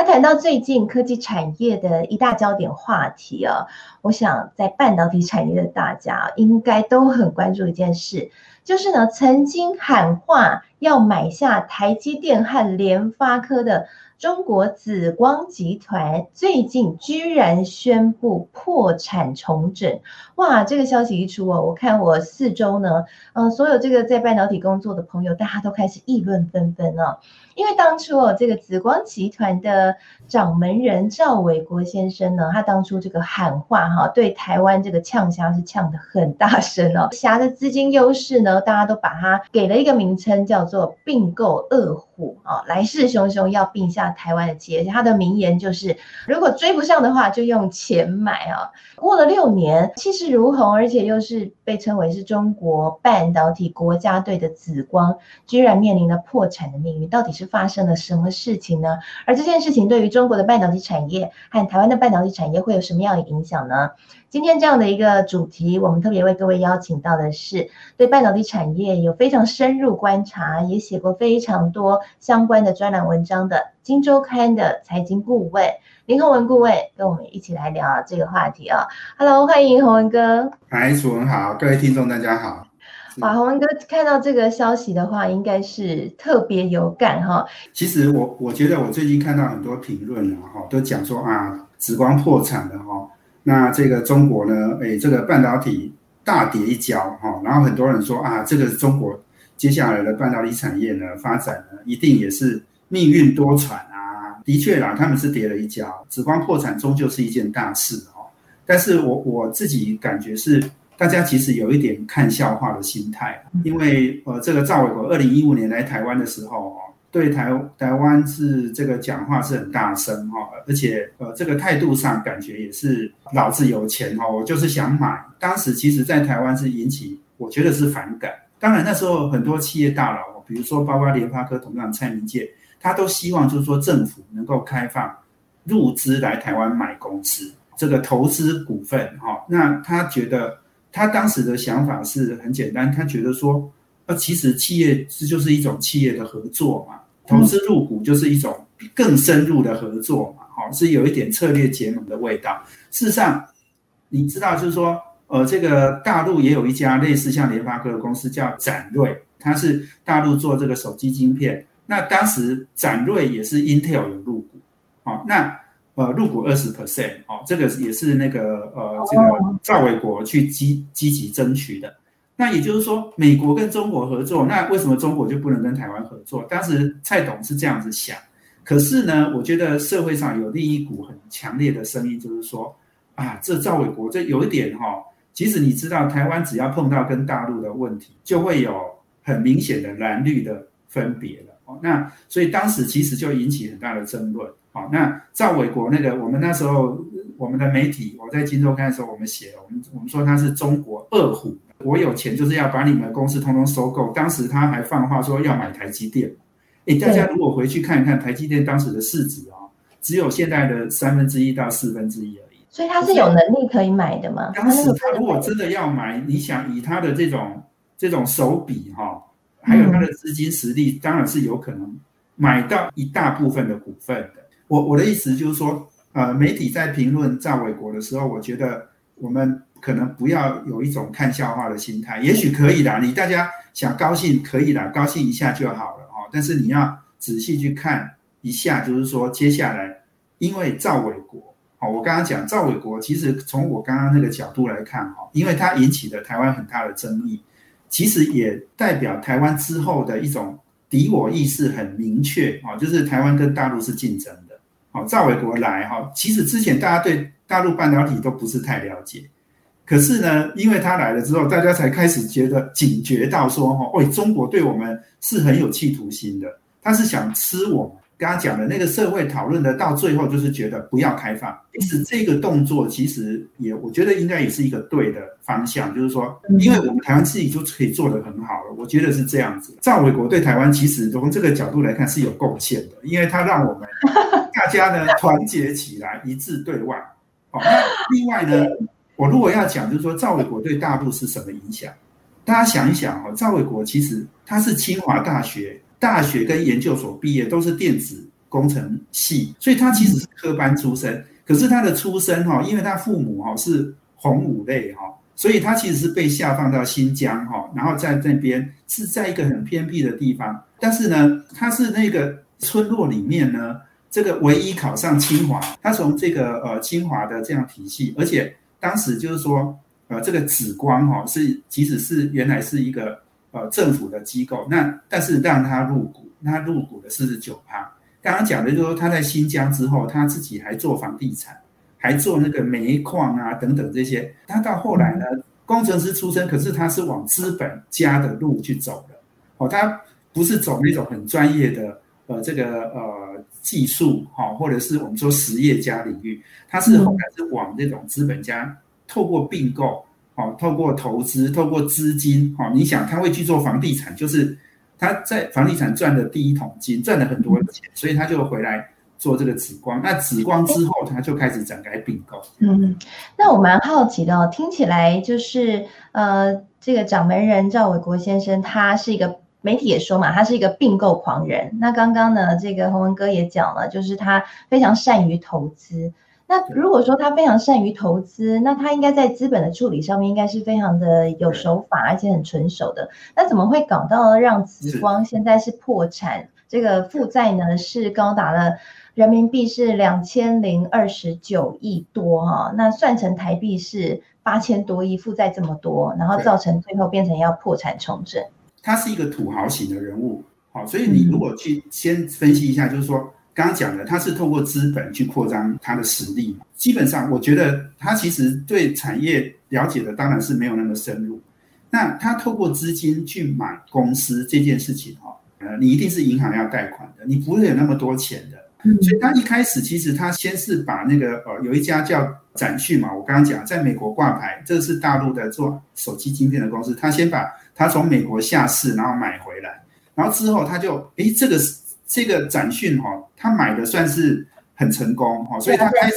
那谈到最近科技产业的一大焦点话题啊，我想在半导体产业的大家应该都很关注一件事，就是呢，曾经喊话要买下台积电和联发科的。中国紫光集团最近居然宣布破产重整，哇！这个消息一出哦，我看我四周呢，呃，所有这个在半导体工作的朋友，大家都开始议论纷纷啊。因为当初哦，这个紫光集团的掌门人赵伟国先生呢，他当初这个喊话哈，对台湾这个呛虾是呛得很大声哦，虾的资金优势呢，大家都把它给了一个名称，叫做并购二啊，来势汹汹要并下。台湾的企业，他的名言就是：如果追不上的话，就用钱买啊！过了六年，气势如虹，而且又是被称为是中国半导体国家队的紫光，居然面临了破产的命运。到底是发生了什么事情呢？而这件事情对于中国的半导体产业和台湾的半导体产业会有什么样的影响呢？今天这样的一个主题，我们特别为各位邀请到的是对半导体产业有非常深入观察，也写过非常多相关的专栏文章的《金周刊》的财经顾问林宏文顾问，跟我们一起来聊这个话题啊。Hello，欢迎宏文哥。嗨，楚文好，各位听众大家好。哇，宏文哥看到这个消息的话，应该是特别有感哈。其实我我觉得我最近看到很多评论啊，哈，都讲说啊，紫光破产了哈。那这个中国呢？诶，这个半导体大跌一跤哈，然后很多人说啊，这个中国接下来的半导体产业呢，发展呢，一定也是命运多舛啊。的确啦，他们是跌了一跤，紫光破产终究是一件大事哦。但是我我自己感觉是，大家其实有一点看笑话的心态，因为呃，这个赵伟国二零一五年来台湾的时候哦对台台湾是这个讲话是很大声哈，而且呃这个态度上感觉也是老子有钱哦，我就是想买。当时其实在台湾是引起我觉得是反感。当然那时候很多企业大佬，比如说包括联发科董事长蔡明介，他都希望就是说政府能够开放入资来台湾买公司，这个投资股份哈。那他觉得他当时的想法是很简单，他觉得说。那其实企业这就是一种企业的合作嘛，投资入股就是一种更深入的合作嘛，好，是有一点策略结盟的味道。事实上，你知道就是说，呃，这个大陆也有一家类似像联发科的公司叫展锐，它是大陆做这个手机晶片。那当时展锐也是 Intel 有入股，好，那呃入股二十 percent，哦，这个也是那个呃这个赵伟国去积积极争取的。那也就是说，美国跟中国合作，那为什么中国就不能跟台湾合作？当时蔡董是这样子想。可是呢，我觉得社会上有另一股很强烈的声音，就是说，啊，这赵伟国这有一点哈，其实你知道，台湾只要碰到跟大陆的问题，就会有很明显的蓝绿的分别了。哦，那所以当时其实就引起很大的争论。好，那赵伟国那个，我们那时候我们的媒体，我在金周刊的时候，我们写了，我们我们说他是中国二虎。我有钱就是要把你们的公司通通收购。当时他还放话说要买台积电。哎，大家如果回去看一看台积电当时的市值啊，只有现在的三分之一到四分之一。所以他是有能力可以买的吗？当时他如果真的要买，你想以他的这种这种手笔哈，还有他的资金实力，当然是有可能买到一大部分的股份的。我我的意思就是说，呃，媒体在评论赵伟国的时候，我觉得我们。可能不要有一种看笑话的心态，也许可以啦，你大家想高兴可以啦，高兴一下就好了哦。但是你要仔细去看一下，就是说接下来，因为赵伟国，好，我刚刚讲赵伟国，其实从我刚刚那个角度来看，哈，因为它引起了台湾很大的争议，其实也代表台湾之后的一种敌我意识很明确，哦，就是台湾跟大陆是竞争的，好，赵伟国来，哈，其实之前大家对大陆半导体都不是太了解。可是呢，因为他来了之后，大家才开始觉得警觉到说，哈，喂，中国对我们是很有企图心的，他是想吃我们。刚刚讲的那个社会讨论的，到最后就是觉得不要开放。因此这个动作其实也，我觉得应该也是一个对的方向，就是说，因为我们台湾自己就可以做得很好了，我觉得是这样子。赵伟国对台湾其实从这个角度来看是有贡献的，因为他让我们大家呢团结起来，一致对外。好，那另外呢，我如果要讲，就是说赵伟国对大陆是什么影响？大家想一想哈，赵伟国其实他是清华大学。大学跟研究所毕业都是电子工程系，所以他其实是科班出身。可是他的出身哈，因为他父母哈是红五类哈，所以他其实是被下放到新疆哈，然后在那边是在一个很偏僻的地方。但是呢，他是那个村落里面呢，这个唯一考上清华。他从这个呃清华的这样体系，而且当时就是说呃这个紫光哈是即使是原来是一个。呃，政府的机构，那但是让他入股，他入股的四十九趴。刚刚讲的就是说他在新疆之后，他自己还做房地产，还做那个煤矿啊等等这些。他到后来呢，工程师出身，可是他是往资本家的路去走的。哦，他不是走那种很专业的呃这个呃技术哈，或者是我们说实业家领域，他是后来是往这种资本家透过并购。哦，透过投资，透过资金，哦，你想他会去做房地产，就是他在房地产赚的第一桶金，赚了很多钱，所以他就回来做这个紫光。那紫光之后，他就开始展开并购。嗯，那我蛮好奇的哦，听起来就是呃，这个掌门人赵伟国先生，他是一个媒体也说嘛，他是一个并购狂人。那刚刚呢，这个洪文哥也讲了，就是他非常善于投资。那如果说他非常善于投资，那他应该在资本的处理上面应该是非常的有手法，而且很纯熟的。那怎么会搞到让紫光现在是破产？这个负债呢是高达了人民币是两千零二十九亿多哈，那算成台币是八千多亿，负债这么多，然后造成最后变成要破产重整。他是一个土豪型的人物，好，所以你如果去先分析一下，就是说。刚刚讲的，他是透过资本去扩张他的实力。基本上，我觉得他其实对产业了解的当然是没有那么深入。那他透过资金去买公司这件事情，哈，呃，你一定是银行要贷款的，你不会有那么多钱的。所以他一开始其实他先是把那个呃，有一家叫展讯嘛，我刚刚讲在美国挂牌，这是大陆的做手机晶片的公司，他先把他从美国下市，然后买回来，然后之后他就，诶，这个是。这个展讯哈，他买的算是很成功哈，所以他开始，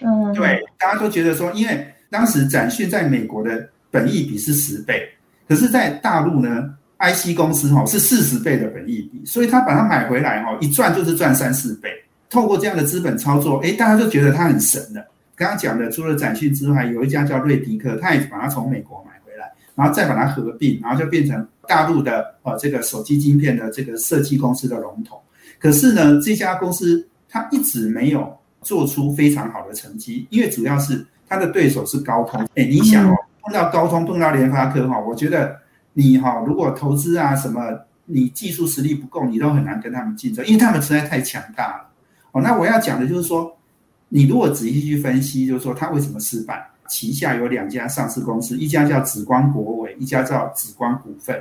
嗯，对，大家都觉得说，因为当时展讯在美国的本益比是十倍，可是，在大陆呢，IC 公司哈是四十倍的本益比，所以他把它买回来哈，一赚就是赚三四倍。透过这样的资本操作，诶，大家就觉得他很神了。刚刚讲的，除了展讯之外，有一家叫瑞迪克，他也把它从美国买然后再把它合并，然后就变成。大陆的呃，这个手机晶片的这个设计公司的龙头，可是呢，这家公司它一直没有做出非常好的成绩，因为主要是它的对手是高通。哎，你想哦，碰到高通，碰到联发科哈，我觉得你哈，如果投资啊什么，你技术实力不够，你都很难跟他们竞争，因为他们实在太强大了。哦，那我要讲的就是说，你如果仔细去分析，就是说它为什么失败，旗下有两家上市公司，一家叫紫光国伟，一家叫紫光股份。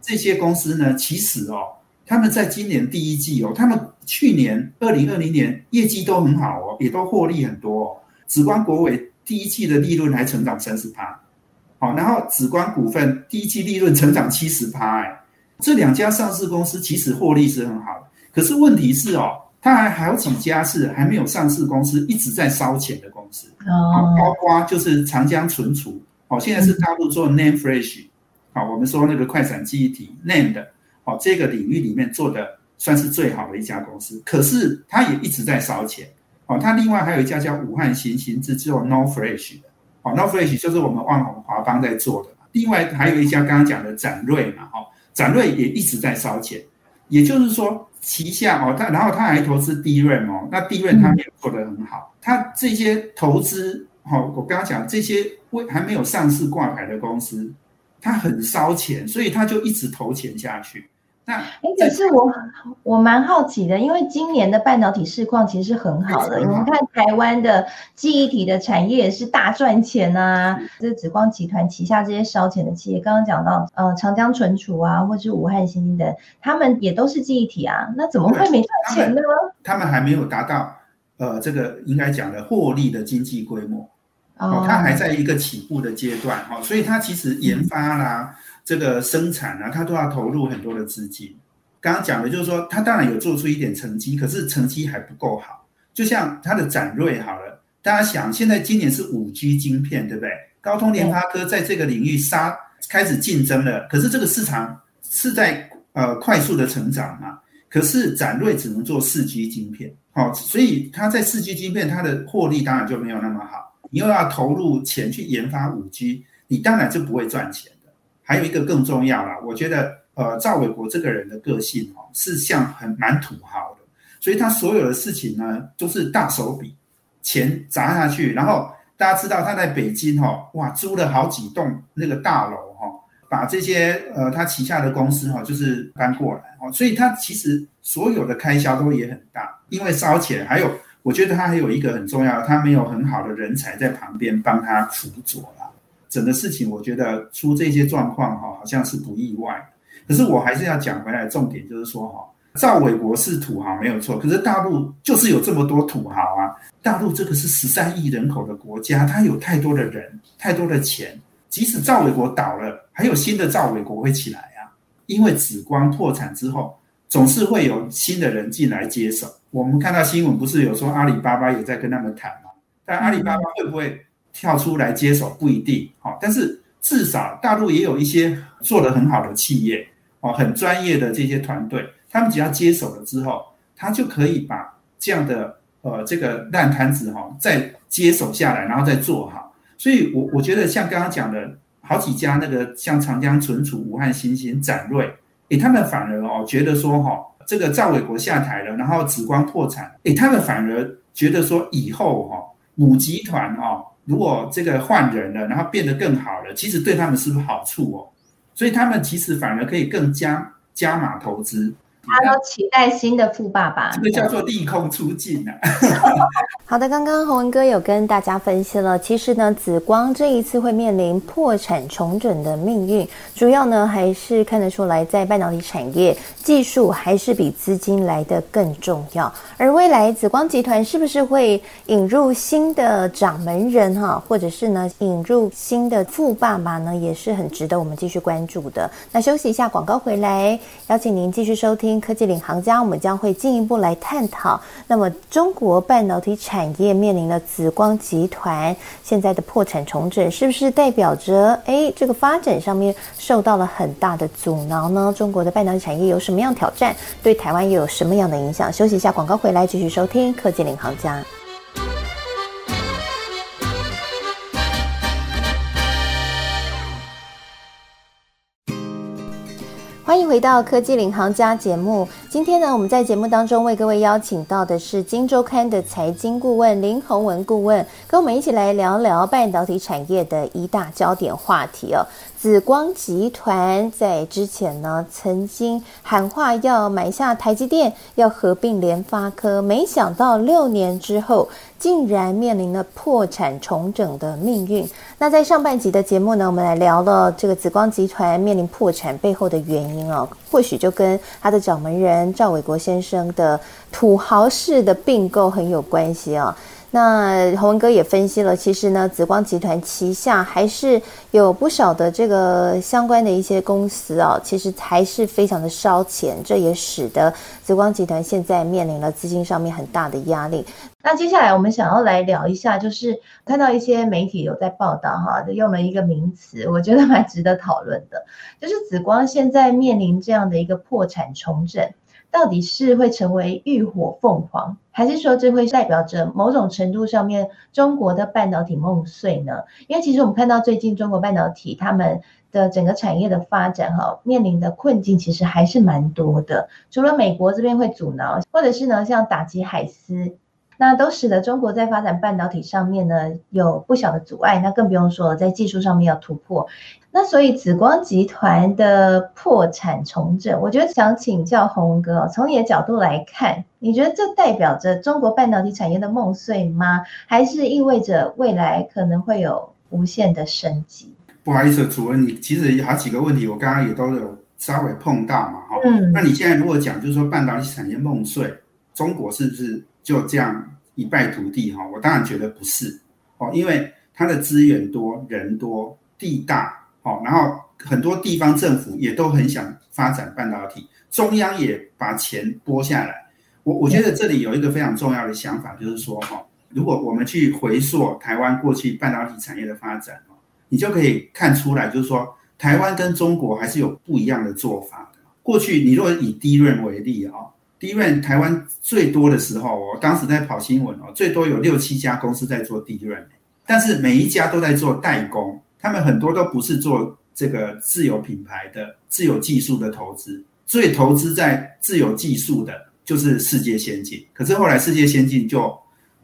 这些公司呢，其实哦，他们在今年第一季哦，他们去年二零二零年业绩都很好哦，也都获利很多哦。紫光国伟第一季的利润还成长三十趴，好，然后紫光股份第一季利润成长七十趴，哎，这两家上市公司其实获利是很好的，可是问题是哦，它还还有几家是还没有上市公司一直在烧钱的公司。哦，包括就是长江存储，哦，现在是大陆做 NAND Flash。我们说那个快闪记忆体 NAND，哦，这个领域里面做的算是最好的一家公司，可是它也一直在烧钱，哦，它另外还有一家叫武汉新兴是做 NOR Flash 的，哦，NOR Flash 就是我们万宏华邦在做的，另外还有一家刚刚讲的展锐嘛，哦，展锐也一直在烧钱，也就是说旗下哦，他然后他还投资 D 润哦，那 D 润他也做得很好，他这些投资，哦，我刚刚讲这些未还没有上市挂牌的公司。他很烧钱，所以他就一直投钱下去。那哎，可是我我蛮好奇的，因为今年的半导体市况其实是很好的。你们看台湾的记忆体的产业也是大赚钱啊，这紫光集团旗下这些烧钱的企业，刚刚讲到呃长江存储啊，或者是武汉新兴等，他们也都是记忆体啊，那怎么会没赚钱呢？他们，还没有达到呃这个应该讲的获利的经济规模哦，他还在一个起步的阶段哈，所以他其实研发啦。嗯这个生产啊，他都要投入很多的资金。刚刚讲的就是说，他当然有做出一点成绩，可是成绩还不够好。就像他的展锐好了，大家想，现在今年是五 G 晶片，对不对？高通、联发科在这个领域杀开始竞争了，可是这个市场是在呃快速的成长嘛。可是展锐只能做四 G 晶片，好，所以他在四 G 晶片，它的获利当然就没有那么好。你又要投入钱去研发五 G，你当然就不会赚钱。还有一个更重要啦，我觉得，呃，赵伟国这个人的个性哦，是像很蛮土豪的，所以他所有的事情呢，都是大手笔，钱砸下去，然后大家知道他在北京哈，哇，租了好几栋那个大楼哈，把这些呃他旗下的公司哈，就是搬过来哦，所以他其实所有的开销都也很大，因为烧钱，还有我觉得他还有一个很重要，他没有很好的人才在旁边帮他辅佐。整个事情，我觉得出这些状况哈，好像是不意外。可是我还是要讲回来，重点就是说哈，赵伟国是土豪没有错，可是大陆就是有这么多土豪啊。大陆这个是十三亿人口的国家，它有太多的人，太多的钱。即使赵伟国倒了，还有新的赵伟国会起来啊。因为紫光破产之后，总是会有新的人进来接手。我们看到新闻不是有说阿里巴巴也在跟他们谈吗？但阿里巴巴会不会？跳出来接手不一定好，但是至少大陆也有一些做得很好的企业哦，很专业的这些团队，他们只要接手了之后，他就可以把这样的呃这个烂摊子哈再接手下来，然后再做好。所以我我觉得像刚刚讲的好几家那个像长江存储、武汉新兴、展锐，诶，他们反而哦觉得说哈，这个赵伟国下台了，然后紫光破产，诶，他们反而觉得说以后哈母集团哈。如果这个换人了，然后变得更好了，其实对他们是不是好处哦？所以他们其实反而可以更加加码投资。他都期待新的富爸爸，这个叫做利空出尽啊。好的，刚刚洪文哥有跟大家分析了，其实呢，紫光这一次会面临破产重整的命运，主要呢还是看得出来，在半导体产业技术还是比资金来得更重要。而未来紫光集团是不是会引入新的掌门人哈，或者是呢引入新的富爸爸呢，也是很值得我们继续关注的。那休息一下，广告回来，邀请您继续收听。科技领航家，我们将会进一步来探讨。那么，中国半导体产业面临的紫光集团现在的破产重整，是不是代表着诶这个发展上面受到了很大的阻挠呢？中国的半导体产业有什么样挑战？对台湾又有什么样的影响？休息一下，广告回来继续收听科技领航家。欢迎回到科技领航家节目。今天呢，我们在节目当中为各位邀请到的是《金周刊》的财经顾问林宏文顾问，跟我们一起来聊聊半导体产业的一大焦点话题哦。紫光集团在之前呢，曾经喊话要买下台积电，要合并联发科，没想到六年之后，竟然面临了破产重整的命运。那在上半集的节目呢，我们来聊了这个紫光集团面临破产背后的原因哦，或许就跟他的掌门人赵伟国先生的土豪式的并购很有关系哦。那洪文哥也分析了，其实呢，紫光集团旗下还是有不少的这个相关的一些公司啊，其实还是非常的烧钱，这也使得紫光集团现在面临了资金上面很大的压力。那接下来我们想要来聊一下，就是看到一些媒体有在报道哈，用了一个名词，我觉得蛮值得讨论的，就是紫光现在面临这样的一个破产重整。到底是会成为浴火凤凰，还是说这会代表着某种程度上面中国的半导体梦碎呢？因为其实我们看到最近中国半导体他们的整个产业的发展哈，面临的困境其实还是蛮多的。除了美国这边会阻挠，或者是呢像打击海思，那都使得中国在发展半导体上面呢有不小的阻碍，那更不用说在技术上面要突破。那所以紫光集团的破产重整，我觉得想请教洪文哥，从你的角度来看，你觉得这代表着中国半导体产业的梦碎吗？还是意味着未来可能会有无限的升级？不好意思，主任，你其实有好几个问题，我刚刚也都有稍微碰到嘛，哈。嗯。那你现在如果讲，就是说半导体产业梦碎，中国是不是就这样一败涂地？哈，我当然觉得不是，哦，因为它的资源多、人多、地大。哦，然后很多地方政府也都很想发展半导体，中央也把钱拨下来。我我觉得这里有一个非常重要的想法，就是说哈，如果我们去回溯台湾过去半导体产业的发展，你就可以看出来，就是说台湾跟中国还是有不一样的做法的。过去你如果以 DRAM 为例啊，DRAM 台湾最多的时候，我当时在跑新闻哦，最多有六七家公司在做 DRAM，但是每一家都在做代工。他们很多都不是做这个自有品牌的、自有技术的投资，所以投资在自有技术的，就是世界先进。可是后来世界先进就，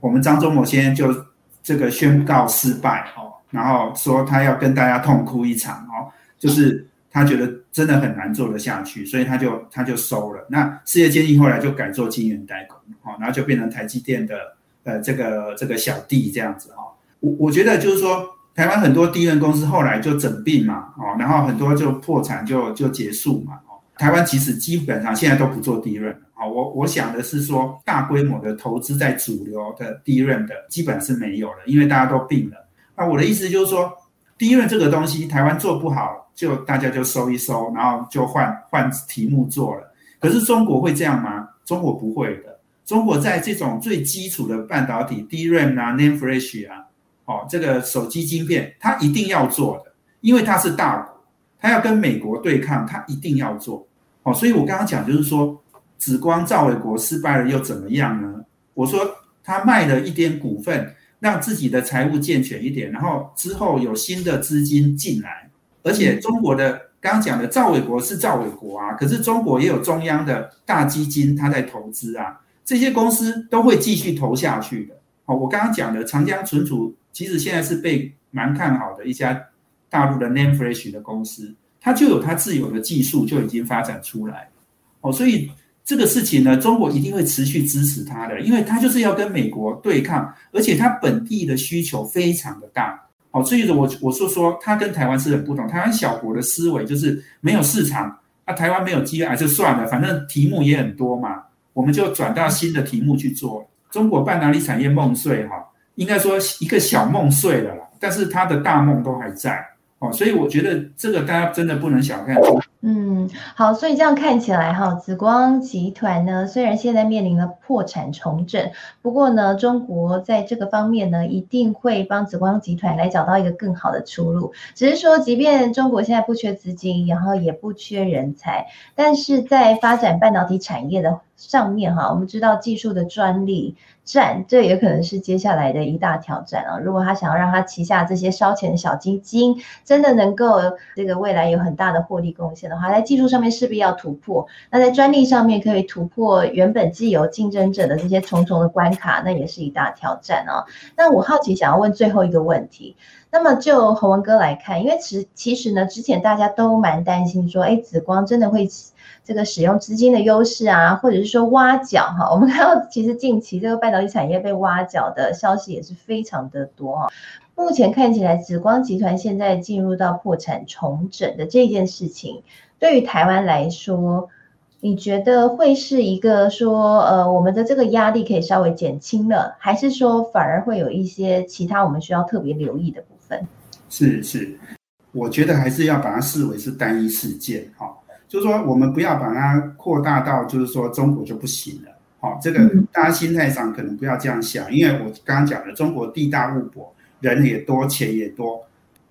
我们张忠谋先生就这个宣告失败哦，然后说他要跟大家痛哭一场哦，就是他觉得真的很难做得下去，所以他就他就收了。那世界先进后来就改做晶圆代工，哦，然后就变成台积电的呃这个这个小弟这样子哦。我我觉得就是说。台湾很多 DRAM 公司后来就整并嘛，哦，然后很多就破产就就结束嘛，哦，台湾其实基本上现在都不做 DRAM，哦，我我想的是说大规模的投资在主流的 DRAM 的基本是没有了，因为大家都病了。那我的意思就是说，DRAM 这个东西台湾做不好，就大家就收一收，然后就换换题目做了。可是中国会这样吗？中国不会的，中国在这种最基础的半导体 DRAM 啊，NAND Flash 啊。哦，这个手机晶片，它一定要做的，因为它是大国，它要跟美国对抗，它一定要做。哦，所以我刚刚讲就是说，紫光赵伟国失败了又怎么样呢？我说他卖了一点股份，让自己的财务健全一点，然后之后有新的资金进来，而且中国的刚刚讲的赵伟国是赵伟国啊，可是中国也有中央的大基金，他在投资啊，这些公司都会继续投下去的。哦，我刚刚讲的长江存储。其实现在是被蛮看好的一家大陆的 Name Fresh 的公司，它就有它自有的技术就已经发展出来，哦，所以这个事情呢，中国一定会持续支持它的，因为它就是要跟美国对抗，而且它本地的需求非常的大，哦，所以我我说说它跟台湾是很不同，台湾小国的思维就是没有市场，啊，台湾没有机会，还是算了，反正题目也很多嘛，我们就转到新的题目去做。中国半导体产业梦碎哈。应该说一个小梦碎了啦，但是他的大梦都还在哦，所以我觉得这个大家真的不能小看。嗯，好，所以这样看起来哈，紫光集团呢，虽然现在面临了破产重整，不过呢，中国在这个方面呢，一定会帮紫光集团来找到一个更好的出路。只是说，即便中国现在不缺资金，然后也不缺人才，但是在发展半导体产业的上面哈，我们知道技术的专利。战，这也可能是接下来的一大挑战啊！如果他想要让他旗下这些烧钱的小基金真的能够这个未来有很大的获利贡献的话，在技术上面势必要突破。那在专利上面可以突破原本既有竞争者的这些重重的关卡，那也是一大挑战啊！那我好奇想要问最后一个问题，那么就宏文哥来看，因为其其实呢，之前大家都蛮担心说，哎，紫光真的会。这个使用资金的优势啊，或者是说挖角哈，我们看到其实近期这个半导体产业被挖角的消息也是非常的多哈。目前看起来，紫光集团现在进入到破产重整的这件事情，对于台湾来说，你觉得会是一个说呃，我们的这个压力可以稍微减轻了，还是说反而会有一些其他我们需要特别留意的部分？是是，我觉得还是要把它视为是单一事件哈。就是说，我们不要把它扩大到，就是说中国就不行了。好，这个大家心态上可能不要这样想，因为我刚刚讲的，中国地大物博，人也多，钱也多。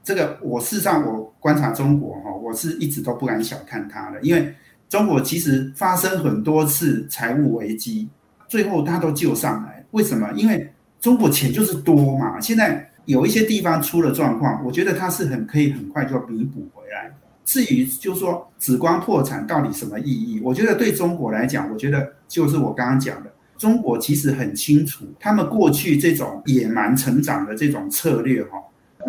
这个我事实上我观察中国哈，我是一直都不敢小看它的，因为中国其实发生很多次财务危机，最后它都救上来。为什么？因为中国钱就是多嘛。现在有一些地方出了状况，我觉得它是很可以很快就弥补回来。至于就是说紫光破产到底什么意义？我觉得对中国来讲，我觉得就是我刚刚讲的，中国其实很清楚，他们过去这种野蛮成长的这种策略哈，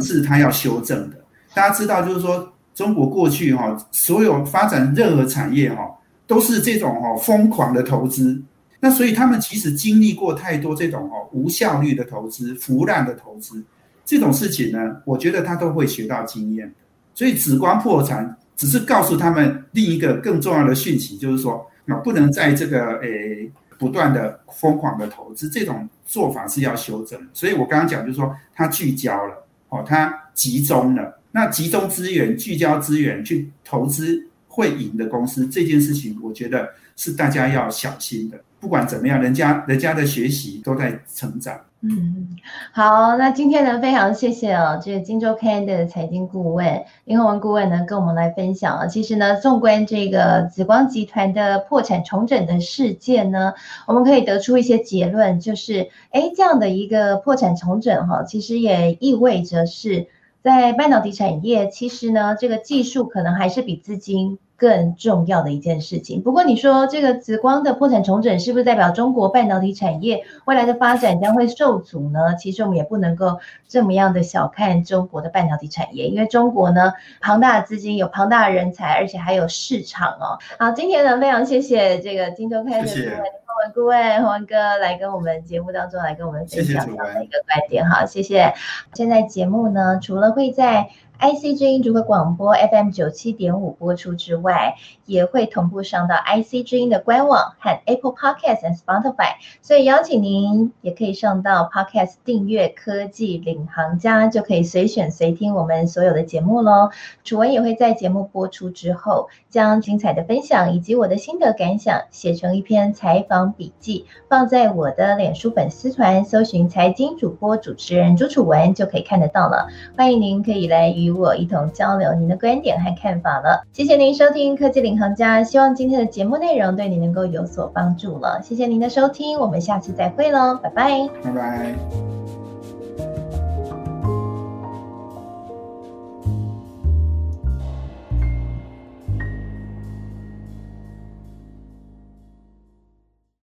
是他要修正的。大家知道，就是说中国过去哈，所有发展任何产业哈，都是这种哈疯狂的投资。那所以他们其实经历过太多这种哈无效率的投资、腐烂的投资这种事情呢，我觉得他都会学到经验。所以紫光破产只是告诉他们另一个更重要的讯息，就是说那，不能在这个诶。不断的疯狂的投资，这种做法是要修正。所以我刚刚讲，就是说它聚焦了，哦，它集中了。那集中资源、聚焦资源去投资会赢的公司，这件事情，我觉得是大家要小心的。不管怎么样，人家人家的学习都在成长。嗯，好，那今天呢，非常谢谢哦，这个《荆州 Kand》的财经顾问林宏文顾问呢，跟我们来分享啊。其实呢，纵观这个紫光集团的破产重整的事件呢，我们可以得出一些结论，就是，哎，这样的一个破产重整哈，其实也意味着是在半导体产业，其实呢，这个技术可能还是比资金。更重要的一件事情。不过你说这个紫光的破产重整，是不是代表中国半导体产业未来的发展将会受阻呢？其实我们也不能够这么样的小看中国的半导体产业，因为中国呢，庞大的资金，有庞大的人才，而且还有市场哦。好，今天呢，非常谢谢这个金周开文顾问宏文哥来跟我们节目当中来跟我们分享这样的一个观点。好，谢谢。现在节目呢，除了会在 IC 之音主客广播 FM 九七点五播出之外，也会同步上到 IC 之音的官网和 Apple Podcast 和 Spotify，所以邀请您也可以上到 Podcast 订阅科技领航家，就可以随选随听我们所有的节目喽。楚文也会在节目播出之后，将精彩的分享以及我的心得感想写成一篇采访笔记，放在我的脸书粉丝团，搜寻财经主播主持人朱楚文就可以看得到了。欢迎您可以来与我一同交流您的观点和看法了。谢谢您收听科技领航家，希望今天的节目内容对你能够有所帮助了。谢谢您的收听，我们下次再会喽，拜拜，拜拜。